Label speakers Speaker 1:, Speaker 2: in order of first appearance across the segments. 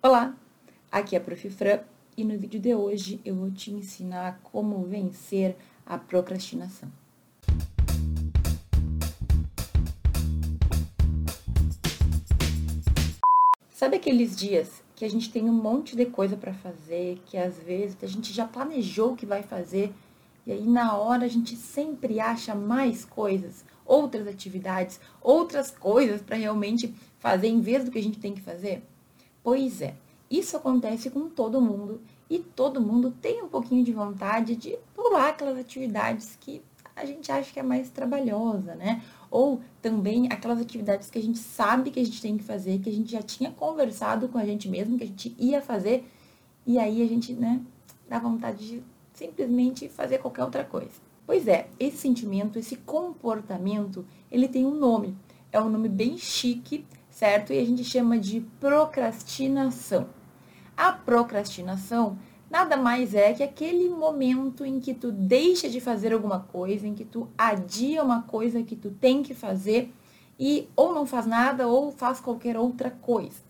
Speaker 1: Olá, aqui é a Prof. Fran e no vídeo de hoje eu vou te ensinar como vencer a procrastinação. Sabe aqueles dias que a gente tem um monte de coisa para fazer, que às vezes a gente já planejou o que vai fazer e aí na hora a gente sempre acha mais coisas, outras atividades, outras coisas para realmente fazer em vez do que a gente tem que fazer? Pois é, isso acontece com todo mundo e todo mundo tem um pouquinho de vontade de pular aquelas atividades que a gente acha que é mais trabalhosa, né? Ou também aquelas atividades que a gente sabe que a gente tem que fazer, que a gente já tinha conversado com a gente mesmo, que a gente ia fazer, e aí a gente, né, dá vontade de simplesmente fazer qualquer outra coisa. Pois é, esse sentimento, esse comportamento, ele tem um nome. É um nome bem chique, certo? E a gente chama de procrastinação. A procrastinação nada mais é que aquele momento em que tu deixa de fazer alguma coisa, em que tu adia uma coisa que tu tem que fazer e ou não faz nada ou faz qualquer outra coisa.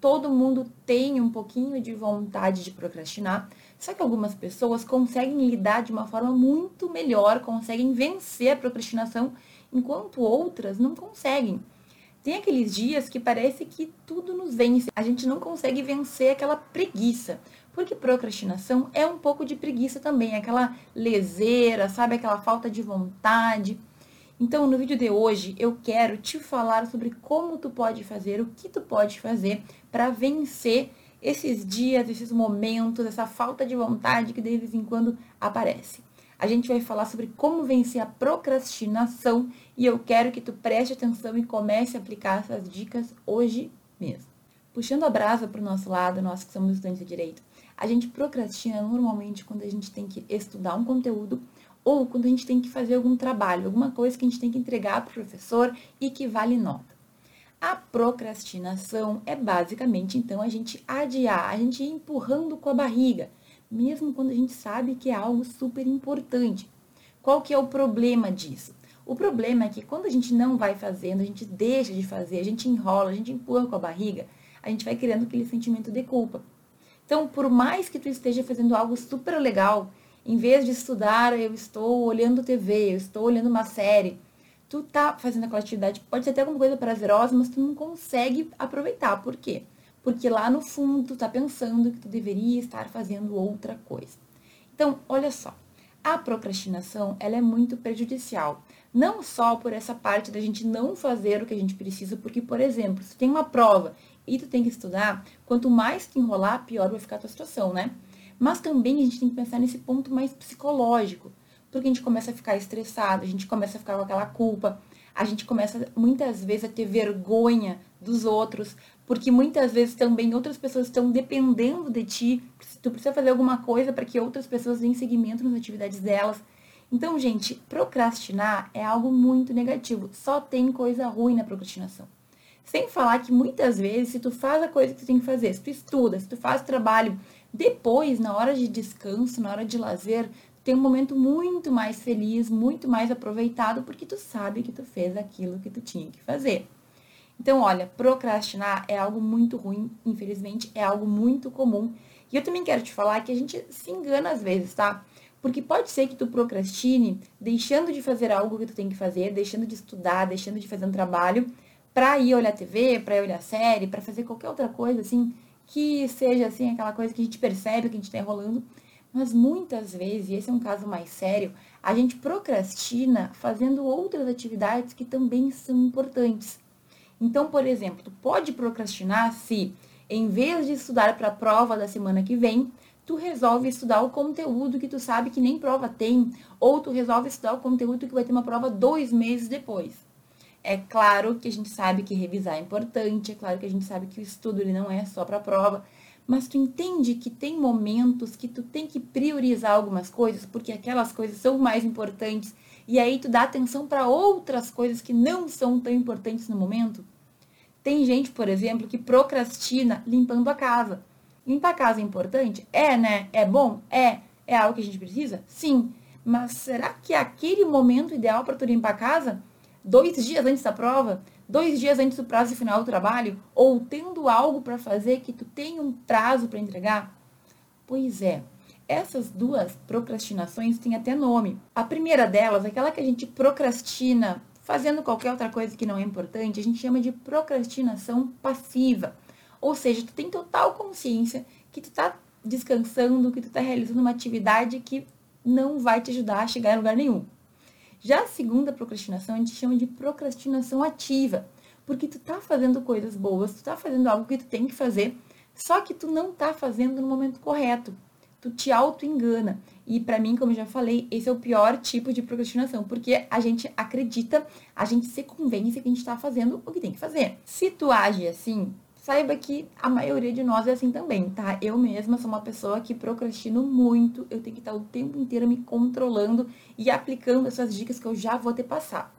Speaker 1: Todo mundo tem um pouquinho de vontade de procrastinar, só que algumas pessoas conseguem lidar de uma forma muito melhor, conseguem vencer a procrastinação, enquanto outras não conseguem. Tem aqueles dias que parece que tudo nos vence. A gente não consegue vencer aquela preguiça. Porque procrastinação é um pouco de preguiça também, aquela leseira, sabe? Aquela falta de vontade. Então, no vídeo de hoje, eu quero te falar sobre como tu pode fazer, o que tu pode fazer para vencer esses dias, esses momentos, essa falta de vontade que de vez em quando aparece a gente vai falar sobre como vencer a procrastinação e eu quero que tu preste atenção e comece a aplicar essas dicas hoje mesmo. Puxando a brasa para o nosso lado, nós que somos estudantes de direito, a gente procrastina normalmente quando a gente tem que estudar um conteúdo ou quando a gente tem que fazer algum trabalho, alguma coisa que a gente tem que entregar para o professor e que vale nota. A procrastinação é basicamente então a gente adiar, a gente ir empurrando com a barriga mesmo quando a gente sabe que é algo super importante. Qual que é o problema disso? O problema é que quando a gente não vai fazendo, a gente deixa de fazer, a gente enrola, a gente empurra com a barriga, a gente vai criando aquele sentimento de culpa. Então, por mais que tu esteja fazendo algo super legal, em vez de estudar, eu estou olhando TV, eu estou olhando uma série, tu tá fazendo aquela atividade, pode ser até alguma coisa prazerosa, mas tu não consegue aproveitar. Por quê? Porque lá no fundo tu tá pensando que tu deveria estar fazendo outra coisa. Então, olha só, a procrastinação, ela é muito prejudicial, não só por essa parte da gente não fazer o que a gente precisa, porque, por exemplo, se tem uma prova e tu tem que estudar, quanto mais tu enrolar, pior vai ficar a tua situação, né? Mas também a gente tem que pensar nesse ponto mais psicológico, porque a gente começa a ficar estressado, a gente começa a ficar com aquela culpa, a gente começa muitas vezes a ter vergonha dos outros, porque muitas vezes também outras pessoas estão dependendo de ti, tu precisa fazer alguma coisa para que outras pessoas deem seguimento nas atividades delas. Então, gente, procrastinar é algo muito negativo, só tem coisa ruim na procrastinação. Sem falar que muitas vezes, se tu faz a coisa que tu tem que fazer, se tu estuda, se tu faz trabalho, depois, na hora de descanso, na hora de lazer, tem um momento muito mais feliz, muito mais aproveitado, porque tu sabe que tu fez aquilo que tu tinha que fazer. Então, olha, procrastinar é algo muito ruim, infelizmente, é algo muito comum. E eu também quero te falar que a gente se engana às vezes, tá? Porque pode ser que tu procrastine deixando de fazer algo que tu tem que fazer, deixando de estudar, deixando de fazer um trabalho, pra ir olhar TV, pra ir olhar série, pra fazer qualquer outra coisa, assim, que seja, assim, aquela coisa que a gente percebe que a gente tá enrolando. Mas muitas vezes, e esse é um caso mais sério, a gente procrastina fazendo outras atividades que também são importantes. Então, por exemplo, tu pode procrastinar se, em vez de estudar para a prova da semana que vem, tu resolve estudar o conteúdo que tu sabe que nem prova tem, ou tu resolve estudar o conteúdo que vai ter uma prova dois meses depois. É claro que a gente sabe que revisar é importante, é claro que a gente sabe que o estudo ele não é só para a prova, mas tu entende que tem momentos que tu tem que priorizar algumas coisas, porque aquelas coisas são mais importantes, e aí tu dá atenção para outras coisas que não são tão importantes no momento. Tem gente, por exemplo, que procrastina limpando a casa. Limpar a casa é importante? É, né? É bom? É. É algo que a gente precisa? Sim. Mas será que é aquele momento ideal para tu limpar a casa? dois dias antes da prova, dois dias antes do prazo final do trabalho, ou tendo algo para fazer que tu tem um prazo para entregar? Pois é, essas duas procrastinações têm até nome. A primeira delas, aquela que a gente procrastina fazendo qualquer outra coisa que não é importante, a gente chama de procrastinação passiva. Ou seja, tu tem total consciência que tu tá descansando, que tu tá realizando uma atividade que não vai te ajudar a chegar em lugar nenhum. Já a segunda procrastinação a gente chama de procrastinação ativa, porque tu tá fazendo coisas boas, tu tá fazendo algo que tu tem que fazer, só que tu não tá fazendo no momento correto. Tu te auto-engana. E para mim, como eu já falei, esse é o pior tipo de procrastinação, porque a gente acredita, a gente se convence que a gente está fazendo o que tem que fazer. Se tu age assim, saiba que a maioria de nós é assim também, tá? Eu mesma sou uma pessoa que procrastino muito, eu tenho que estar o tempo inteiro me controlando e aplicando essas dicas que eu já vou te passar.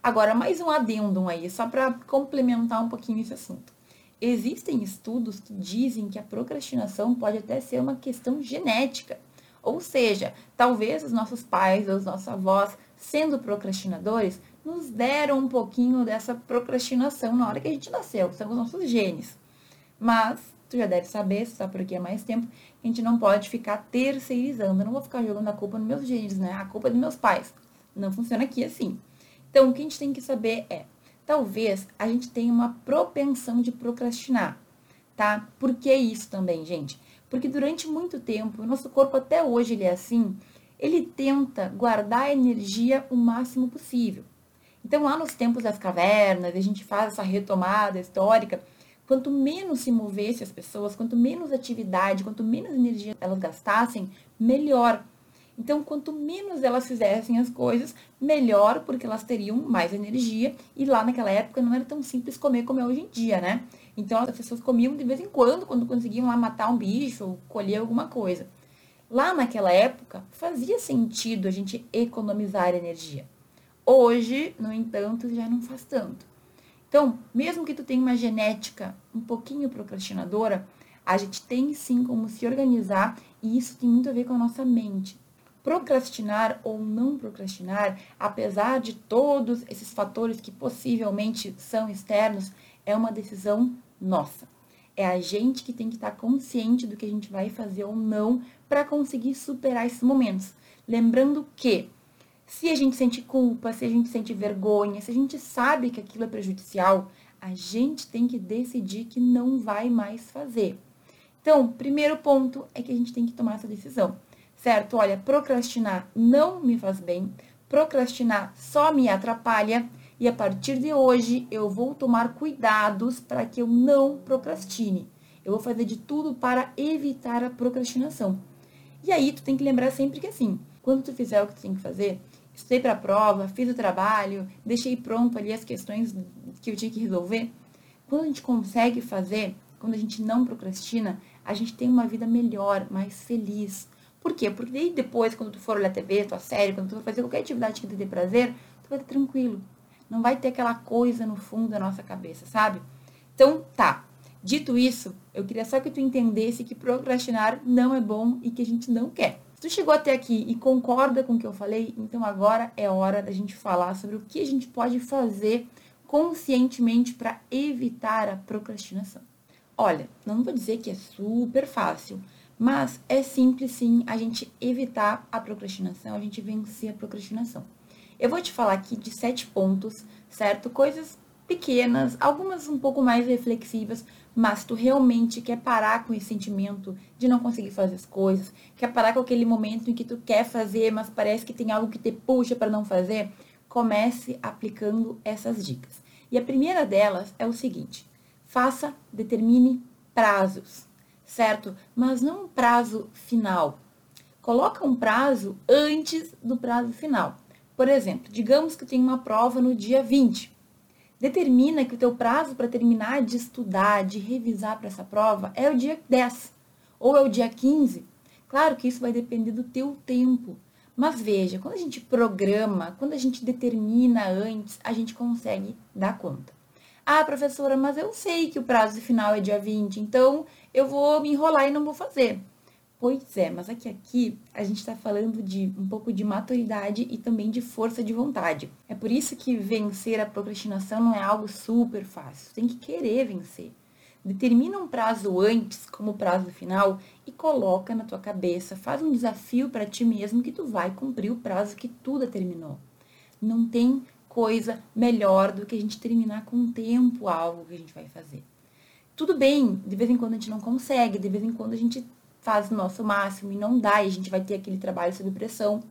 Speaker 1: Agora, mais um adendum aí, só para complementar um pouquinho esse assunto. Existem estudos que dizem que a procrastinação pode até ser uma questão genética. Ou seja, talvez os nossos pais ou os nossos avós, sendo procrastinadores, nos deram um pouquinho dessa procrastinação na hora que a gente nasceu, são os nossos genes. Mas tu já deve saber, se está por aqui há mais tempo, a gente não pode ficar terceirizando. Eu não vou ficar jogando a culpa nos meus genes, né? A culpa é dos meus pais. Não funciona aqui assim. Então, o que a gente tem que saber é, talvez a gente tenha uma propensão de procrastinar, tá? Por que isso também, gente? Porque durante muito tempo, o nosso corpo até hoje ele é assim, ele tenta guardar a energia o máximo possível. Então, lá nos tempos das cavernas, a gente faz essa retomada histórica, quanto menos se movesse as pessoas, quanto menos atividade, quanto menos energia elas gastassem, melhor. Então, quanto menos elas fizessem as coisas, melhor, porque elas teriam mais energia. E lá naquela época não era tão simples comer como é hoje em dia, né? Então, as pessoas comiam de vez em quando, quando conseguiam lá matar um bicho ou colher alguma coisa. Lá naquela época, fazia sentido a gente economizar energia. Hoje, no entanto, já não faz tanto. Então, mesmo que tu tenha uma genética um pouquinho procrastinadora, a gente tem sim como se organizar e isso tem muito a ver com a nossa mente. Procrastinar ou não procrastinar, apesar de todos esses fatores que possivelmente são externos, é uma decisão nossa. É a gente que tem que estar consciente do que a gente vai fazer ou não para conseguir superar esses momentos. Lembrando que se a gente sente culpa, se a gente sente vergonha, se a gente sabe que aquilo é prejudicial, a gente tem que decidir que não vai mais fazer. Então, primeiro ponto é que a gente tem que tomar essa decisão, certo? Olha, procrastinar não me faz bem, procrastinar só me atrapalha e a partir de hoje eu vou tomar cuidados para que eu não procrastine. Eu vou fazer de tudo para evitar a procrastinação. E aí tu tem que lembrar sempre que assim, quando tu fizer o que tu tem que fazer, estudei para a prova, fiz o trabalho, deixei pronto ali as questões que eu tinha que resolver. Quando a gente consegue fazer, quando a gente não procrastina, a gente tem uma vida melhor, mais feliz. Por quê? Porque depois, quando tu for olhar TV, tua série, quando tu for fazer qualquer atividade que te dê prazer, tu vai estar tranquilo. Não vai ter aquela coisa no fundo da nossa cabeça, sabe? Então, tá. Dito isso, eu queria só que tu entendesse que procrastinar não é bom e que a gente não quer. Se tu chegou até aqui e concorda com o que eu falei, então agora é hora da gente falar sobre o que a gente pode fazer conscientemente para evitar a procrastinação. Olha, não vou dizer que é super fácil, mas é simples sim a gente evitar a procrastinação, a gente vencer a procrastinação. Eu vou te falar aqui de sete pontos, certo? Coisas pequenas, algumas um pouco mais reflexivas, mas tu realmente quer parar com esse sentimento de não conseguir fazer as coisas, quer parar com aquele momento em que tu quer fazer, mas parece que tem algo que te puxa para não fazer, comece aplicando essas dicas. E a primeira delas é o seguinte: faça, determine prazos, certo? Mas não um prazo final. Coloca um prazo antes do prazo final. Por exemplo, digamos que tem uma prova no dia 20 determina que o teu prazo para terminar de estudar, de revisar para essa prova é o dia 10 ou é o dia 15. Claro que isso vai depender do teu tempo. Mas veja, quando a gente programa, quando a gente determina antes, a gente consegue dar conta. Ah, professora, mas eu sei que o prazo final é dia 20, então eu vou me enrolar e não vou fazer. Pois é, mas aqui aqui a gente está falando de um pouco de maturidade e também de força de vontade. É por isso que vencer a procrastinação não é algo super fácil. Tem que querer vencer. Determina um prazo antes como prazo final e coloca na tua cabeça, faz um desafio para ti mesmo que tu vai cumprir o prazo que tu determinou. Não tem coisa melhor do que a gente terminar com tempo algo que a gente vai fazer. Tudo bem, de vez em quando a gente não consegue, de vez em quando a gente faz o nosso máximo e não dá, e a gente vai ter aquele trabalho sob pressão.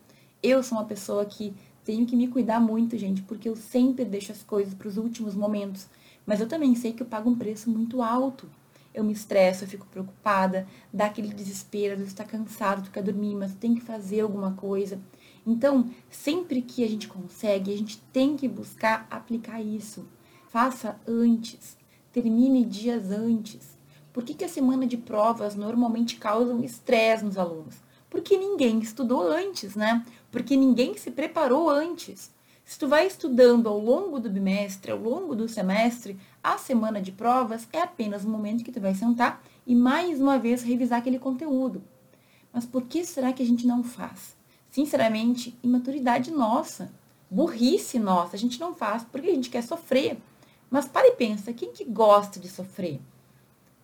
Speaker 1: Eu sou uma pessoa que tenho que me cuidar muito, gente, porque eu sempre deixo as coisas para os últimos momentos. Mas eu também sei que eu pago um preço muito alto. Eu me estresso, eu fico preocupada, dá aquele desespero, às vezes está cansado, tu quer dormir, mas tem que fazer alguma coisa. Então, sempre que a gente consegue, a gente tem que buscar aplicar isso. Faça antes, termine dias antes. Por que, que a semana de provas normalmente causam estresse nos alunos? Porque ninguém estudou antes, né? Porque ninguém se preparou antes. Se tu vai estudando ao longo do bimestre, ao longo do semestre, a semana de provas é apenas o momento que tu vai sentar e mais uma vez revisar aquele conteúdo. Mas por que será que a gente não faz? Sinceramente, imaturidade nossa, burrice nossa, a gente não faz porque a gente quer sofrer. Mas para e pensa, quem que gosta de sofrer?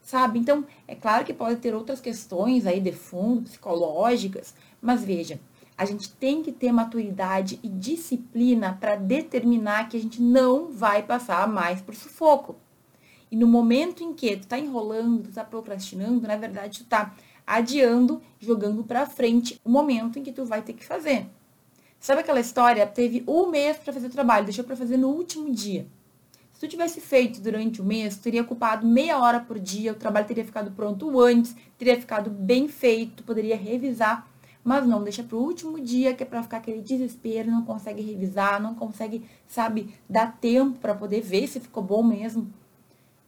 Speaker 1: Sabe? Então, é claro que pode ter outras questões aí de fundo, psicológicas, mas veja, a gente tem que ter maturidade e disciplina para determinar que a gente não vai passar mais por sufoco. E no momento em que tu tá enrolando, tu tá procrastinando, na verdade tu tá adiando, jogando para frente o momento em que tu vai ter que fazer. Sabe aquela história? Teve um mês para fazer o trabalho, deixou para fazer no último dia. Se tivesse feito durante o mês, teria ocupado meia hora por dia, o trabalho teria ficado pronto antes, teria ficado bem feito, poderia revisar mas não, deixa para o último dia, que é para ficar aquele desespero, não consegue revisar, não consegue, sabe, dar tempo para poder ver se ficou bom mesmo.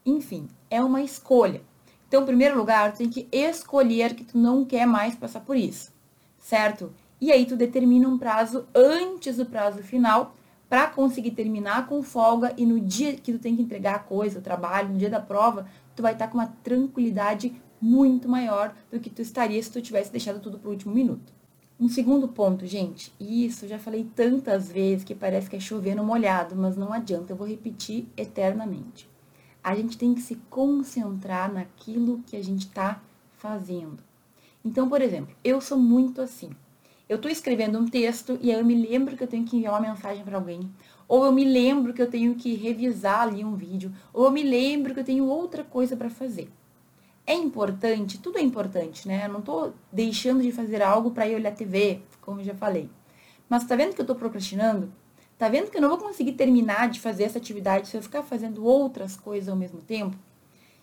Speaker 1: Enfim, é uma escolha. Então, em primeiro lugar, tu tem que escolher que tu não quer mais passar por isso, certo? E aí tu determina um prazo antes do prazo final para conseguir terminar com folga e no dia que tu tem que entregar a coisa, o trabalho, no dia da prova, tu vai estar tá com uma tranquilidade muito maior do que tu estaria se tu tivesse deixado tudo para o último minuto. Um segundo ponto, gente, e isso já falei tantas vezes que parece que é chover no molhado, mas não adianta, eu vou repetir eternamente. A gente tem que se concentrar naquilo que a gente está fazendo. Então, por exemplo, eu sou muito assim. Eu estou escrevendo um texto e aí eu me lembro que eu tenho que enviar uma mensagem para alguém. Ou eu me lembro que eu tenho que revisar ali um vídeo. Ou eu me lembro que eu tenho outra coisa para fazer. É importante, tudo é importante, né? Eu não tô deixando de fazer algo para ir olhar TV, como eu já falei. Mas tá vendo que eu tô procrastinando? Tá vendo que eu não vou conseguir terminar de fazer essa atividade se eu ficar fazendo outras coisas ao mesmo tempo?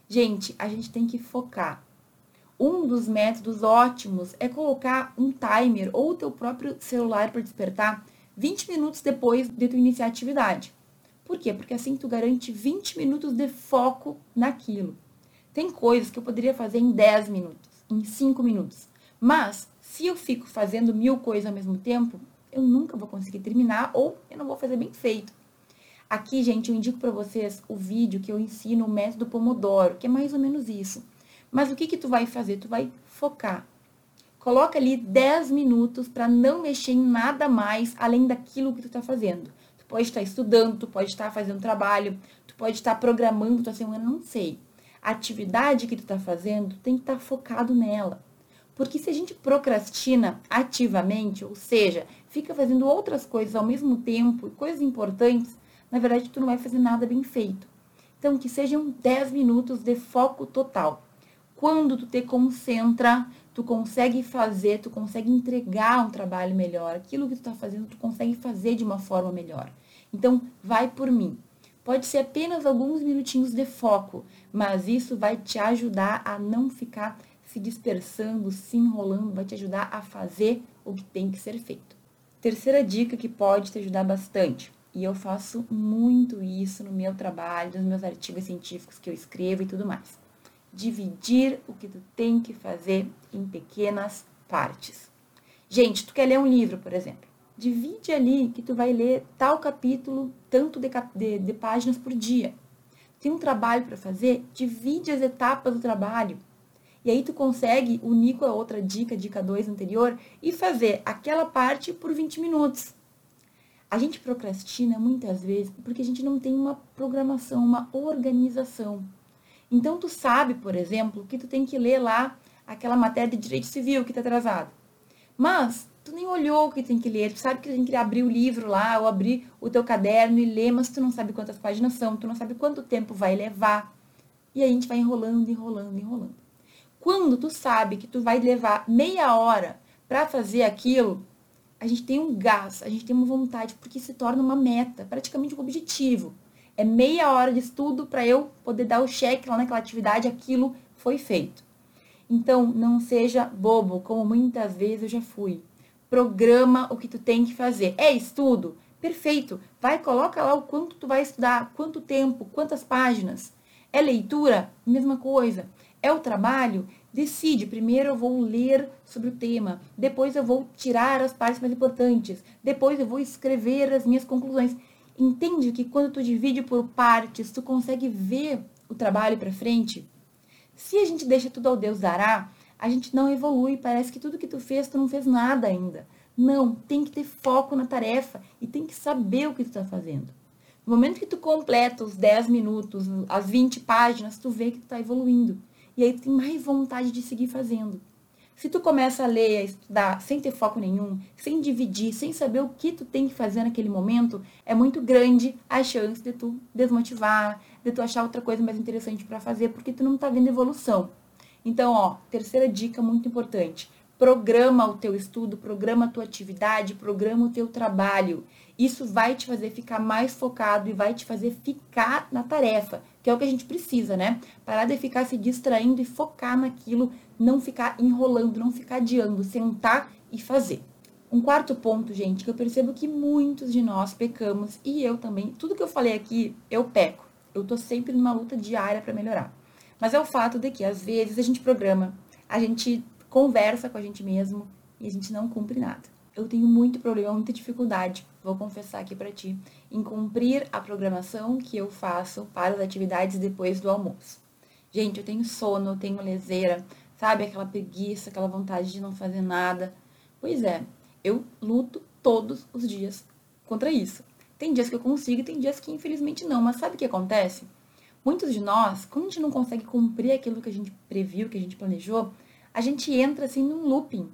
Speaker 1: Gente, a gente tem que focar. Um dos métodos ótimos é colocar um timer ou o teu próprio celular para despertar 20 minutos depois de tu iniciar a atividade. Por quê? Porque assim tu garante 20 minutos de foco naquilo. Tem coisas que eu poderia fazer em 10 minutos, em 5 minutos. Mas, se eu fico fazendo mil coisas ao mesmo tempo, eu nunca vou conseguir terminar ou eu não vou fazer bem feito. Aqui, gente, eu indico para vocês o vídeo que eu ensino o método Pomodoro, que é mais ou menos isso. Mas o que que tu vai fazer? Tu vai focar. Coloca ali 10 minutos para não mexer em nada mais além daquilo que tu está fazendo. Tu pode estar estudando, tu pode estar fazendo trabalho, tu pode estar programando tua semana, não sei a atividade que tu está fazendo tem que estar tá focado nela. Porque se a gente procrastina ativamente, ou seja, fica fazendo outras coisas ao mesmo tempo, coisas importantes, na verdade tu não vai fazer nada bem feito. Então, que sejam 10 minutos de foco total. Quando tu te concentra, tu consegue fazer, tu consegue entregar um trabalho melhor. Aquilo que tu está fazendo, tu consegue fazer de uma forma melhor. Então, vai por mim. Pode ser apenas alguns minutinhos de foco, mas isso vai te ajudar a não ficar se dispersando, se enrolando, vai te ajudar a fazer o que tem que ser feito. Terceira dica que pode te ajudar bastante, e eu faço muito isso no meu trabalho, nos meus artigos científicos que eu escrevo e tudo mais. Dividir o que tu tem que fazer em pequenas partes. Gente, tu quer ler um livro, por exemplo divide ali que tu vai ler tal capítulo, tanto de, de, de páginas por dia. Tem um trabalho para fazer, divide as etapas do trabalho. E aí tu consegue unir com a outra dica, dica 2 anterior, e fazer aquela parte por 20 minutos. A gente procrastina muitas vezes porque a gente não tem uma programação, uma organização. Então tu sabe, por exemplo, que tu tem que ler lá aquela matéria de direito civil que está atrasado. Mas tu nem olhou o que tem que ler, tu sabe que tem que abrir o livro lá, ou abrir o teu caderno e ler, mas tu não sabe quantas páginas são, tu não sabe quanto tempo vai levar. E aí a gente vai enrolando, enrolando, enrolando. Quando tu sabe que tu vai levar meia hora para fazer aquilo, a gente tem um gás, a gente tem uma vontade, porque se torna uma meta, praticamente um objetivo. É meia hora de estudo para eu poder dar o cheque lá naquela atividade, aquilo foi feito. Então, não seja bobo, como muitas vezes eu já fui. Programa o que tu tem que fazer. É estudo? Perfeito. Vai, coloca lá o quanto tu vai estudar, quanto tempo, quantas páginas. É leitura? Mesma coisa. É o trabalho? Decide. Primeiro eu vou ler sobre o tema. Depois eu vou tirar as partes mais importantes. Depois eu vou escrever as minhas conclusões. Entende que quando tu divide por partes, tu consegue ver o trabalho para frente? Se a gente deixa tudo ao Deus dará, a gente não evolui, parece que tudo que tu fez, tu não fez nada ainda. Não, tem que ter foco na tarefa e tem que saber o que tu está fazendo. No momento que tu completa os 10 minutos, as 20 páginas, tu vê que tu está evoluindo. E aí tu tem mais vontade de seguir fazendo. Se tu começa a ler, a estudar sem ter foco nenhum, sem dividir, sem saber o que tu tem que fazer naquele momento, é muito grande a chance de tu desmotivar, de tu achar outra coisa mais interessante para fazer, porque tu não tá vendo evolução. Então, ó, terceira dica muito importante. Programa o teu estudo, programa a tua atividade, programa o teu trabalho. Isso vai te fazer ficar mais focado e vai te fazer ficar na tarefa, que é o que a gente precisa, né? Parar de ficar se distraindo e focar naquilo, não ficar enrolando, não ficar adiando, sentar e fazer. Um quarto ponto, gente, que eu percebo que muitos de nós pecamos e eu também, tudo que eu falei aqui, eu peco. Eu tô sempre numa luta diária para melhorar. Mas é o fato de que às vezes a gente programa, a gente conversa com a gente mesmo e a gente não cumpre nada eu tenho muito problema, muita dificuldade, vou confessar aqui para ti, em cumprir a programação que eu faço para as atividades depois do almoço. Gente, eu tenho sono, eu tenho leseira, sabe? Aquela preguiça, aquela vontade de não fazer nada. Pois é, eu luto todos os dias contra isso. Tem dias que eu consigo e tem dias que infelizmente não, mas sabe o que acontece? Muitos de nós, quando a gente não consegue cumprir aquilo que a gente previu, que a gente planejou, a gente entra assim num looping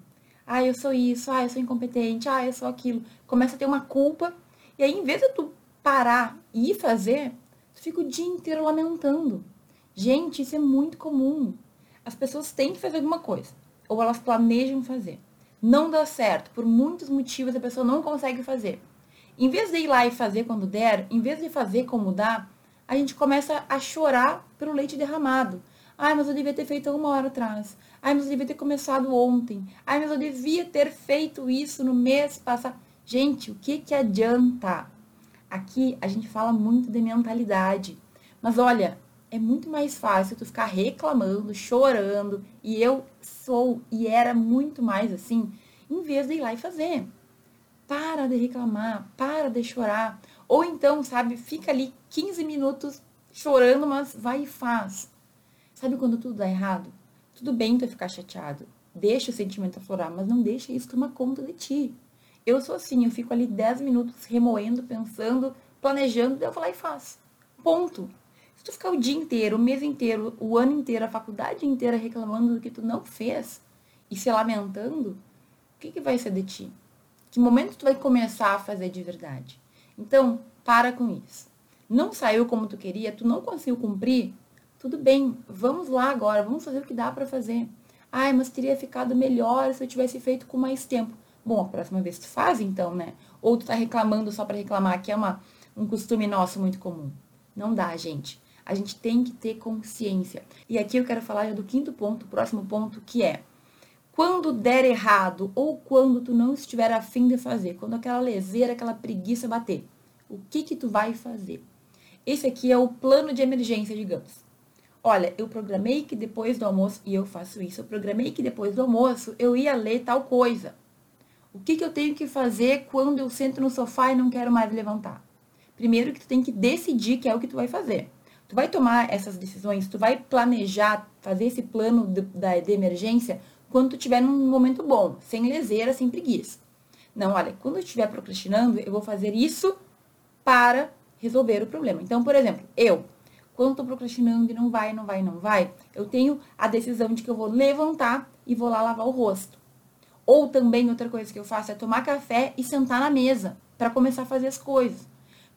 Speaker 1: ah, eu sou isso, ah, eu sou incompetente, ah, eu sou aquilo. Começa a ter uma culpa. E aí, em vez de tu parar e ir fazer, tu fica o dia inteiro lamentando. Gente, isso é muito comum. As pessoas têm que fazer alguma coisa. Ou elas planejam fazer. Não dá certo. Por muitos motivos a pessoa não consegue fazer. Em vez de ir lá e fazer quando der, em vez de fazer como dá, a gente começa a chorar pelo leite derramado. Ai, mas eu devia ter feito uma hora atrás. Ai, mas eu devia ter começado ontem. Ai, mas eu devia ter feito isso no mês passado. Gente, o que que adianta? Aqui a gente fala muito de mentalidade. Mas olha, é muito mais fácil tu ficar reclamando, chorando, e eu sou e era muito mais assim, em vez de ir lá e fazer. Para de reclamar, para de chorar. Ou então, sabe, fica ali 15 minutos chorando, mas vai e faz. Sabe quando tudo dá errado? Tudo bem tu ficar chateado. Deixa o sentimento aflorar, mas não deixa isso tomar conta de ti. Eu sou assim, eu fico ali 10 minutos remoendo, pensando, planejando, daí eu vou lá e faço. Ponto. Se tu ficar o dia inteiro, o mês inteiro, o ano inteiro, a faculdade inteira reclamando do que tu não fez e se lamentando, o que, que vai ser de ti? Que momento tu vai começar a fazer de verdade? Então, para com isso. Não saiu como tu queria, tu não conseguiu cumprir, tudo bem, vamos lá agora, vamos fazer o que dá para fazer. Ai, mas teria ficado melhor se eu tivesse feito com mais tempo. Bom, a próxima vez tu faz então, né? Ou tu tá reclamando só para reclamar, que é uma, um costume nosso muito comum. Não dá, gente. A gente tem que ter consciência. E aqui eu quero falar do quinto ponto, o próximo ponto, que é quando der errado ou quando tu não estiver afim de fazer, quando aquela leseira, aquela preguiça bater, o que que tu vai fazer? Esse aqui é o plano de emergência, digamos. Olha, eu programei que depois do almoço, e eu faço isso, eu programei que depois do almoço eu ia ler tal coisa. O que, que eu tenho que fazer quando eu sento no sofá e não quero mais levantar? Primeiro que tu tem que decidir que é o que tu vai fazer. Tu vai tomar essas decisões, tu vai planejar, fazer esse plano de, da, de emergência quando tu estiver num momento bom, sem leseira, sem preguiça. Não, olha, quando eu estiver procrastinando, eu vou fazer isso para resolver o problema. Então, por exemplo, eu, quando estou procrastinando e não vai, não vai, não vai, eu tenho a decisão de que eu vou levantar e vou lá lavar o rosto. Ou também outra coisa que eu faço é tomar café e sentar na mesa para começar a fazer as coisas.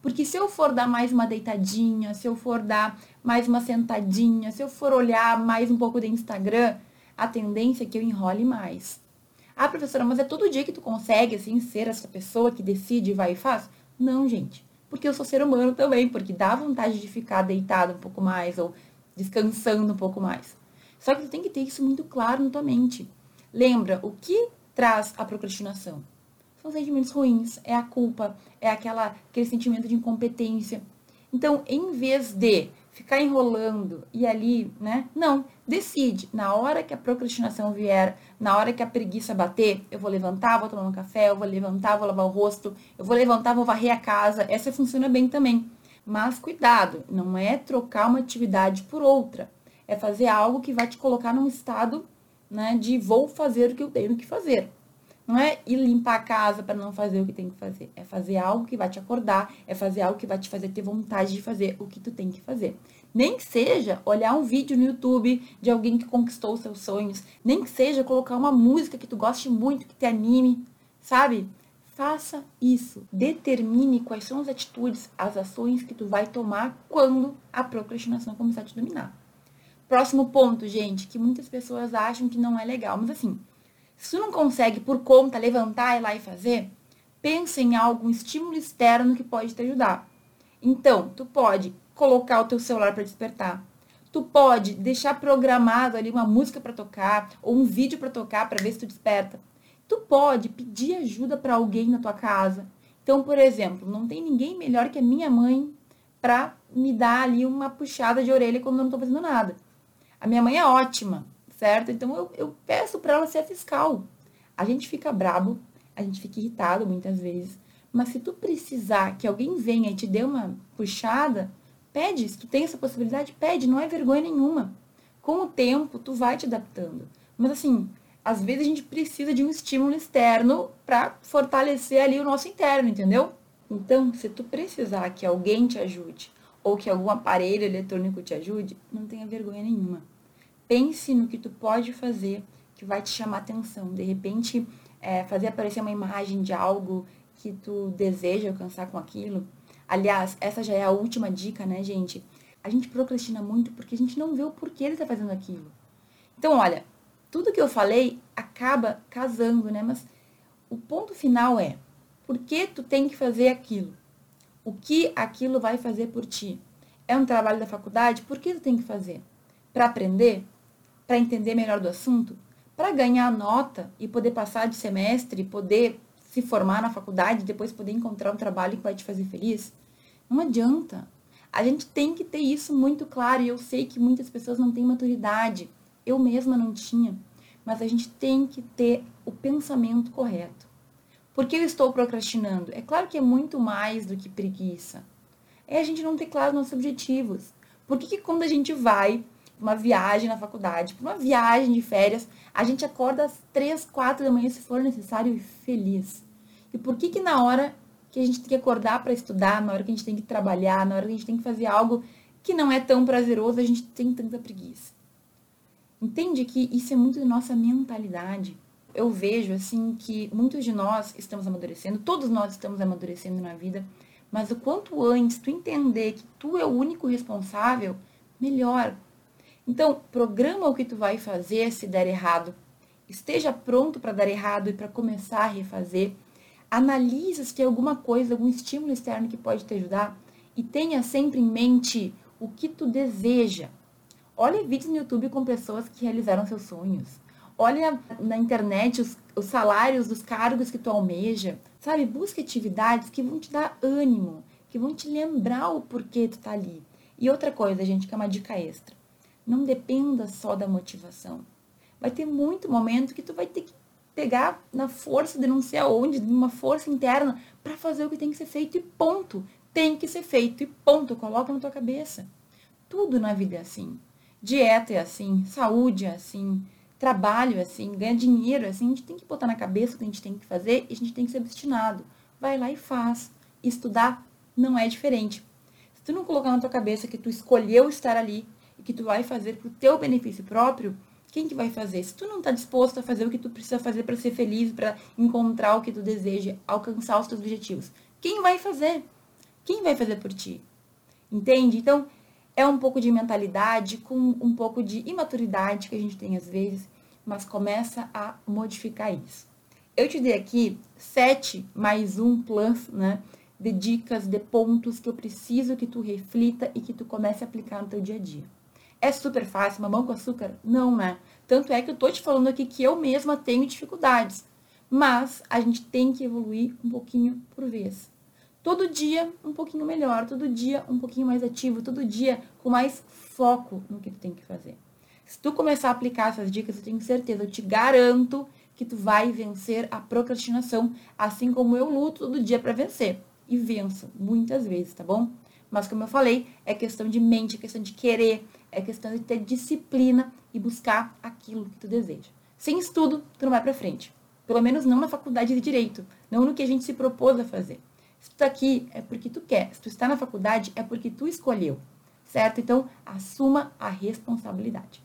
Speaker 1: Porque se eu for dar mais uma deitadinha, se eu for dar mais uma sentadinha, se eu for olhar mais um pouco de Instagram, a tendência é que eu enrole mais. Ah, professora, mas é todo dia que tu consegue, assim, ser essa pessoa que decide, vai e faz? Não, gente. Porque eu sou ser humano também, porque dá vontade de ficar deitado um pouco mais ou descansando um pouco mais. Só que tu tem que ter isso muito claro na tua mente. Lembra, o que traz a procrastinação? São sentimentos ruins, é a culpa, é aquela, aquele sentimento de incompetência. Então, em vez de ficar enrolando e ali, né? Não, decide. Na hora que a procrastinação vier, na hora que a preguiça bater, eu vou levantar, vou tomar um café, eu vou levantar, vou lavar o rosto, eu vou levantar, vou varrer a casa. Essa funciona bem também. Mas cuidado, não é trocar uma atividade por outra. É fazer algo que vai te colocar num estado né, de vou fazer o que eu tenho que fazer. Não é ir limpar a casa para não fazer o que tem que fazer. É fazer algo que vai te acordar, é fazer algo que vai te fazer ter vontade de fazer o que tu tem que fazer. Nem que seja olhar um vídeo no YouTube de alguém que conquistou seus sonhos. Nem que seja colocar uma música que tu goste muito, que te anime, sabe? Faça isso. Determine quais são as atitudes, as ações que tu vai tomar quando a procrastinação começar a te dominar. Próximo ponto, gente, que muitas pessoas acham que não é legal, mas assim, se não consegue por conta levantar e lá e fazer, pensa em algum estímulo externo que pode te ajudar. Então, tu pode colocar o teu celular para despertar. Tu pode deixar programado ali uma música para tocar ou um vídeo para tocar para ver se tu desperta. Tu pode pedir ajuda para alguém na tua casa. Então, por exemplo, não tem ninguém melhor que a minha mãe para me dar ali uma puxada de orelha quando eu não estou fazendo nada. A minha mãe é ótima certo? Então eu, eu peço para ela ser fiscal. A gente fica brabo, a gente fica irritado muitas vezes, mas se tu precisar que alguém venha e te dê uma puxada, pede. Se tu tem essa possibilidade, pede, não é vergonha nenhuma. Com o tempo, tu vai te adaptando. Mas assim, às vezes a gente precisa de um estímulo externo para fortalecer ali o nosso interno, entendeu? Então, se tu precisar que alguém te ajude ou que algum aparelho eletrônico te ajude, não tenha vergonha nenhuma. Pense no que tu pode fazer que vai te chamar atenção. De repente, é, fazer aparecer uma imagem de algo que tu deseja alcançar com aquilo. Aliás, essa já é a última dica, né, gente? A gente procrastina muito porque a gente não vê o porquê ele tá fazendo aquilo. Então, olha, tudo que eu falei acaba casando, né? Mas o ponto final é: por que tu tem que fazer aquilo? O que aquilo vai fazer por ti? É um trabalho da faculdade? Por que tu tem que fazer? Para aprender? Para entender melhor do assunto, para ganhar nota e poder passar de semestre, poder se formar na faculdade, depois poder encontrar um trabalho que vai te fazer feliz? Não adianta. A gente tem que ter isso muito claro e eu sei que muitas pessoas não têm maturidade. Eu mesma não tinha. Mas a gente tem que ter o pensamento correto. Por que eu estou procrastinando? É claro que é muito mais do que preguiça. É a gente não ter claro nossos objetivos. Por que, que quando a gente vai uma viagem na faculdade, para uma viagem de férias, a gente acorda às três, quatro da manhã, se for necessário, e feliz. E por que que na hora que a gente tem que acordar para estudar, na hora que a gente tem que trabalhar, na hora que a gente tem que fazer algo que não é tão prazeroso, a gente tem tanta preguiça? Entende que isso é muito da nossa mentalidade. Eu vejo assim que muitos de nós estamos amadurecendo, todos nós estamos amadurecendo na vida, mas o quanto antes tu entender que tu é o único responsável, melhor. Então, programa o que tu vai fazer se der errado. Esteja pronto para dar errado e para começar a refazer. Analise se tem alguma coisa, algum estímulo externo que pode te ajudar e tenha sempre em mente o que tu deseja. Olhe vídeos no YouTube com pessoas que realizaram seus sonhos. Olha na internet os, os salários dos cargos que tu almeja. Sabe, busque atividades que vão te dar ânimo, que vão te lembrar o porquê tu tá ali. E outra coisa, gente, que é uma dica extra não dependa só da motivação. Vai ter muito momento que tu vai ter que pegar na força de não sei aonde, de uma força interna, para fazer o que tem que ser feito e ponto. Tem que ser feito e ponto. Coloca na tua cabeça. Tudo na vida é assim. Dieta é assim, saúde é assim, trabalho é assim, ganhar dinheiro é assim. A gente tem que botar na cabeça o que a gente tem que fazer e a gente tem que ser obstinado. Vai lá e faz. Estudar não é diferente. Se tu não colocar na tua cabeça que tu escolheu estar ali e que tu vai fazer pro teu benefício próprio, quem que vai fazer? Se tu não está disposto a fazer o que tu precisa fazer para ser feliz, para encontrar o que tu deseja, alcançar os teus objetivos, quem vai fazer? Quem vai fazer por ti? Entende? Então, é um pouco de mentalidade com um pouco de imaturidade que a gente tem às vezes, mas começa a modificar isso. Eu te dei aqui sete mais um plus, né? De dicas, de pontos que eu preciso que tu reflita e que tu comece a aplicar no teu dia a dia. É super fácil, mamão com açúcar? Não, né? Tanto é que eu tô te falando aqui que eu mesma tenho dificuldades. Mas a gente tem que evoluir um pouquinho por vez. Todo dia um pouquinho melhor, todo dia um pouquinho mais ativo, todo dia com mais foco no que tu tem que fazer. Se tu começar a aplicar essas dicas, eu tenho certeza, eu te garanto que tu vai vencer a procrastinação, assim como eu luto todo dia para vencer. E venço muitas vezes, tá bom? Mas como eu falei, é questão de mente, é questão de querer, é questão de ter disciplina e buscar aquilo que tu deseja. Sem estudo, tu não vai para frente. Pelo menos não na faculdade de direito, não no que a gente se propôs a fazer. Se tu tá aqui é porque tu quer, se tu está na faculdade é porque tu escolheu, certo? Então, assuma a responsabilidade.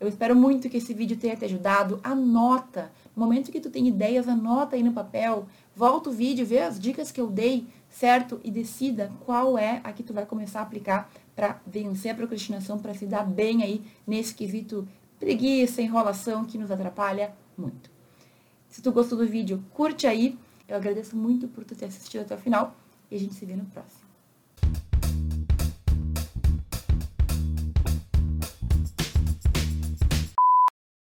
Speaker 1: Eu espero muito que esse vídeo tenha te ajudado. Anota. No momento que tu tem ideias, anota aí no papel. Volta o vídeo, vê as dicas que eu dei, certo? E decida qual é a que tu vai começar a aplicar para vencer a procrastinação, para se dar bem aí nesse quesito preguiça, enrolação que nos atrapalha muito. Se tu gostou do vídeo, curte aí. Eu agradeço muito por tu ter assistido até o final e a gente se vê no próximo.